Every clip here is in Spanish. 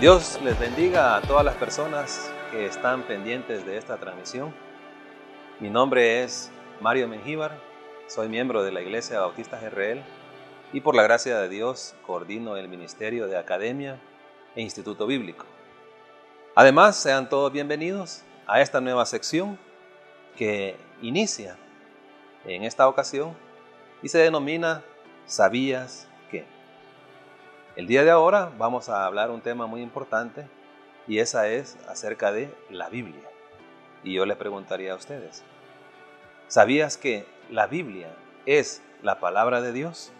Dios les bendiga a todas las personas que están pendientes de esta transmisión. Mi nombre es Mario Mengíbar, soy miembro de la Iglesia Bautista GRL y por la gracia de Dios coordino el Ministerio de Academia e Instituto Bíblico. Además, sean todos bienvenidos a esta nueva sección que inicia en esta ocasión y se denomina ¿Sabías? El día de ahora vamos a hablar un tema muy importante y esa es acerca de la Biblia. Y yo les preguntaría a ustedes, ¿sabías que la Biblia es la palabra de Dios?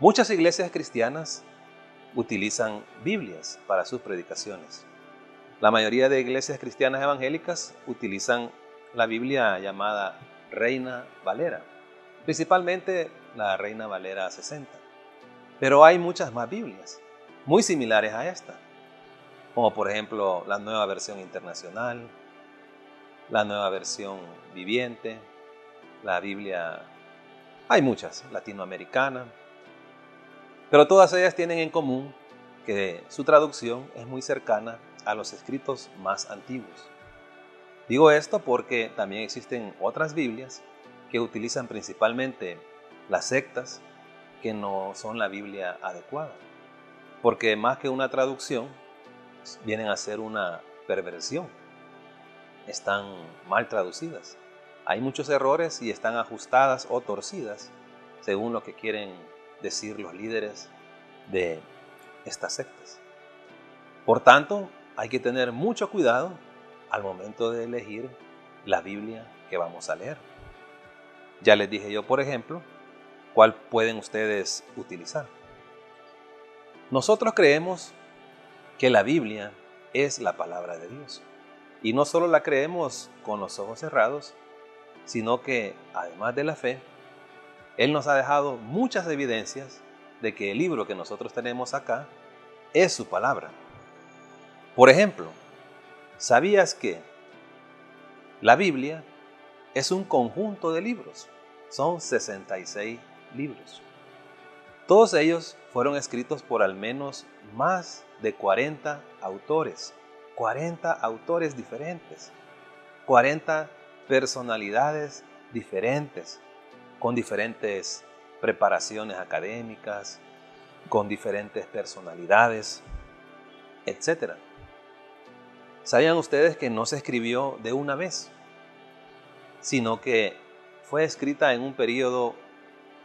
Muchas iglesias cristianas utilizan Biblias para sus predicaciones. La mayoría de iglesias cristianas evangélicas utilizan la Biblia llamada Reina Valera, principalmente la Reina Valera 60. Pero hay muchas más Biblias, muy similares a esta, como por ejemplo la nueva versión internacional, la nueva versión viviente, la Biblia, hay muchas, latinoamericana, pero todas ellas tienen en común que su traducción es muy cercana a los escritos más antiguos. Digo esto porque también existen otras Biblias que utilizan principalmente las sectas que no son la Biblia adecuada. Porque más que una traducción, vienen a ser una perversión. Están mal traducidas. Hay muchos errores y están ajustadas o torcidas según lo que quieren decir los líderes de estas sectas. Por tanto, hay que tener mucho cuidado al momento de elegir la Biblia que vamos a leer. Ya les dije yo, por ejemplo, cuál pueden ustedes utilizar. Nosotros creemos que la Biblia es la palabra de Dios. Y no solo la creemos con los ojos cerrados, sino que además de la fe, Él nos ha dejado muchas evidencias de que el libro que nosotros tenemos acá es su palabra. Por ejemplo, ¿sabías que la Biblia es un conjunto de libros? Son 66 libros. Todos ellos fueron escritos por al menos más de 40 autores, 40 autores diferentes, 40 personalidades diferentes, con diferentes preparaciones académicas, con diferentes personalidades, etc. ¿Sabían ustedes que no se escribió de una vez, sino que fue escrita en un periodo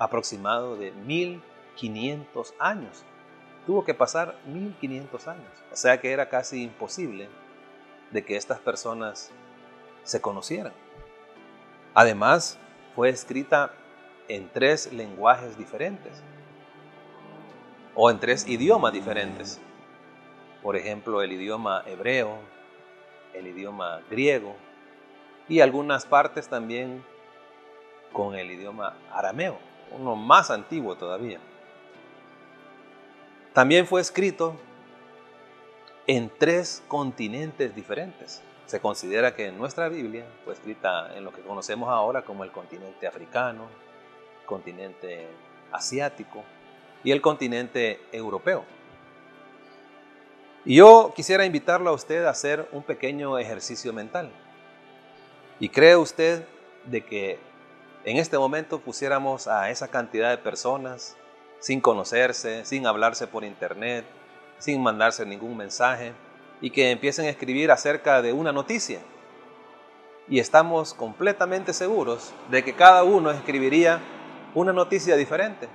aproximado de 1500 años. Tuvo que pasar 1500 años. O sea que era casi imposible de que estas personas se conocieran. Además, fue escrita en tres lenguajes diferentes o en tres idiomas diferentes. Por ejemplo, el idioma hebreo, el idioma griego y algunas partes también con el idioma arameo uno más antiguo todavía. También fue escrito en tres continentes diferentes. Se considera que nuestra Biblia fue escrita en lo que conocemos ahora como el continente africano, continente asiático y el continente europeo. Y yo quisiera invitarlo a usted a hacer un pequeño ejercicio mental. ¿Y cree usted de que en este momento pusiéramos a esa cantidad de personas sin conocerse, sin hablarse por internet, sin mandarse ningún mensaje y que empiecen a escribir acerca de una noticia. Y estamos completamente seguros de que cada uno escribiría una noticia diferente.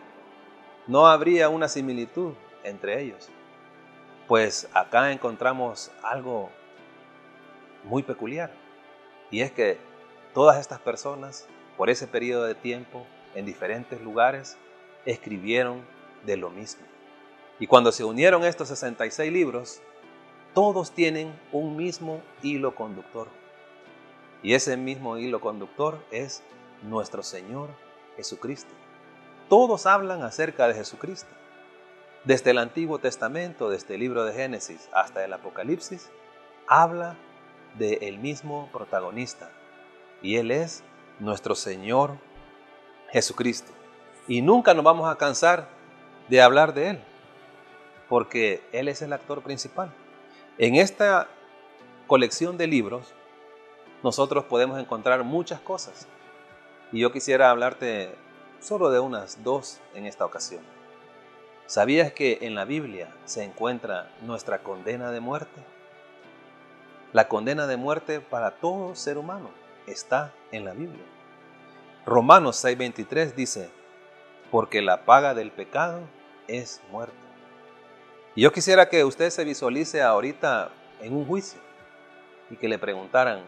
No habría una similitud entre ellos. Pues acá encontramos algo muy peculiar. Y es que todas estas personas por ese periodo de tiempo, en diferentes lugares, escribieron de lo mismo. Y cuando se unieron estos 66 libros, todos tienen un mismo hilo conductor. Y ese mismo hilo conductor es nuestro Señor Jesucristo. Todos hablan acerca de Jesucristo. Desde el Antiguo Testamento, desde el libro de Génesis hasta el Apocalipsis, habla del el mismo protagonista. Y Él es nuestro Señor Jesucristo. Y nunca nos vamos a cansar de hablar de Él. porque Él es el actor principal. En esta colección de libros, nosotros podemos encontrar muchas cosas. Y yo quisiera hablarte solo de unas dos en esta ocasión. ¿Sabías que en la Biblia se encuentra nuestra condena de muerte? La condena de muerte para todo ser humano está en la Biblia. Romanos 6:23 dice, porque la paga del pecado es muerte. Y yo quisiera que usted se visualice ahorita en un juicio y que le preguntaran,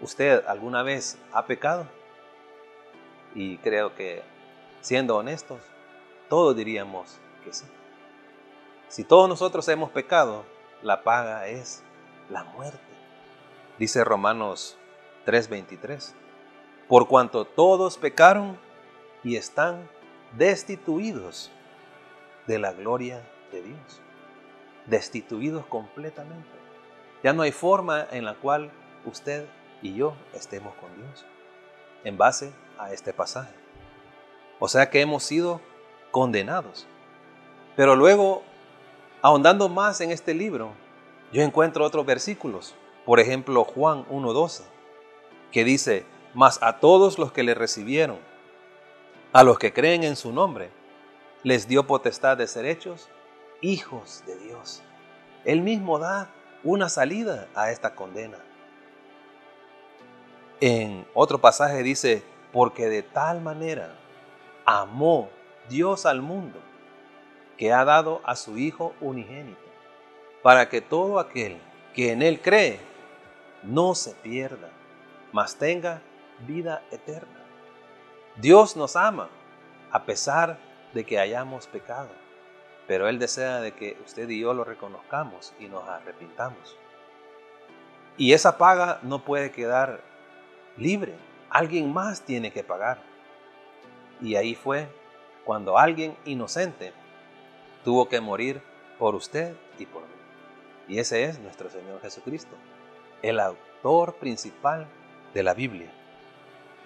¿usted alguna vez ha pecado? Y creo que, siendo honestos, todos diríamos que sí. Si todos nosotros hemos pecado, la paga es la muerte. Dice Romanos 3:23, por cuanto todos pecaron y están destituidos de la gloria de Dios. Destituidos completamente. Ya no hay forma en la cual usted y yo estemos con Dios en base a este pasaje. O sea que hemos sido condenados. Pero luego, ahondando más en este libro, yo encuentro otros versículos. Por ejemplo, Juan 1.12, que dice, mas a todos los que le recibieron, a los que creen en su nombre, les dio potestad de ser hechos hijos de Dios. Él mismo da una salida a esta condena. En otro pasaje dice, porque de tal manera amó Dios al mundo, que ha dado a su Hijo unigénito, para que todo aquel que en Él cree no se pierda, mas tenga vida eterna. Dios nos ama a pesar de que hayamos pecado, pero Él desea de que usted y yo lo reconozcamos y nos arrepintamos. Y esa paga no puede quedar libre, alguien más tiene que pagar. Y ahí fue cuando alguien inocente tuvo que morir por usted y por mí. Y ese es nuestro Señor Jesucristo, el autor principal de la Biblia.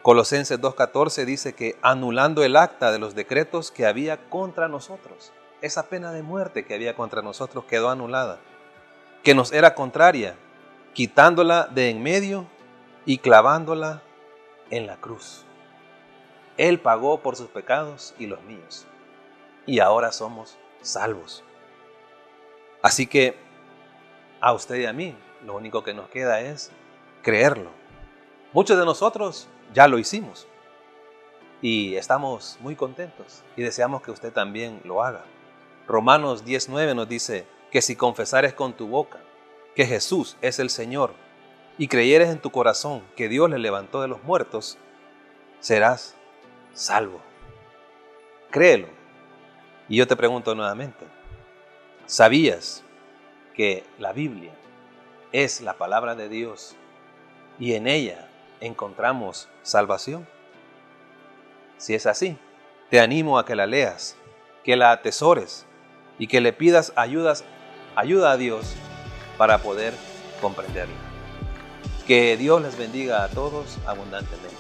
Colosenses 2.14 dice que anulando el acta de los decretos que había contra nosotros, esa pena de muerte que había contra nosotros quedó anulada, que nos era contraria, quitándola de en medio y clavándola en la cruz. Él pagó por sus pecados y los míos, y ahora somos salvos. Así que a usted y a mí lo único que nos queda es creerlo. Muchos de nosotros ya lo hicimos. Y estamos muy contentos y deseamos que usted también lo haga. Romanos 19 nos dice que si confesares con tu boca que Jesús es el Señor y creyeres en tu corazón que Dios le levantó de los muertos, serás salvo. Créelo. Y yo te pregunto nuevamente, ¿sabías que la Biblia es la palabra de Dios y en ella encontramos salvación? Si es así, te animo a que la leas, que la atesores y que le pidas ayudas, ayuda a Dios para poder comprenderla. Que Dios les bendiga a todos abundantemente.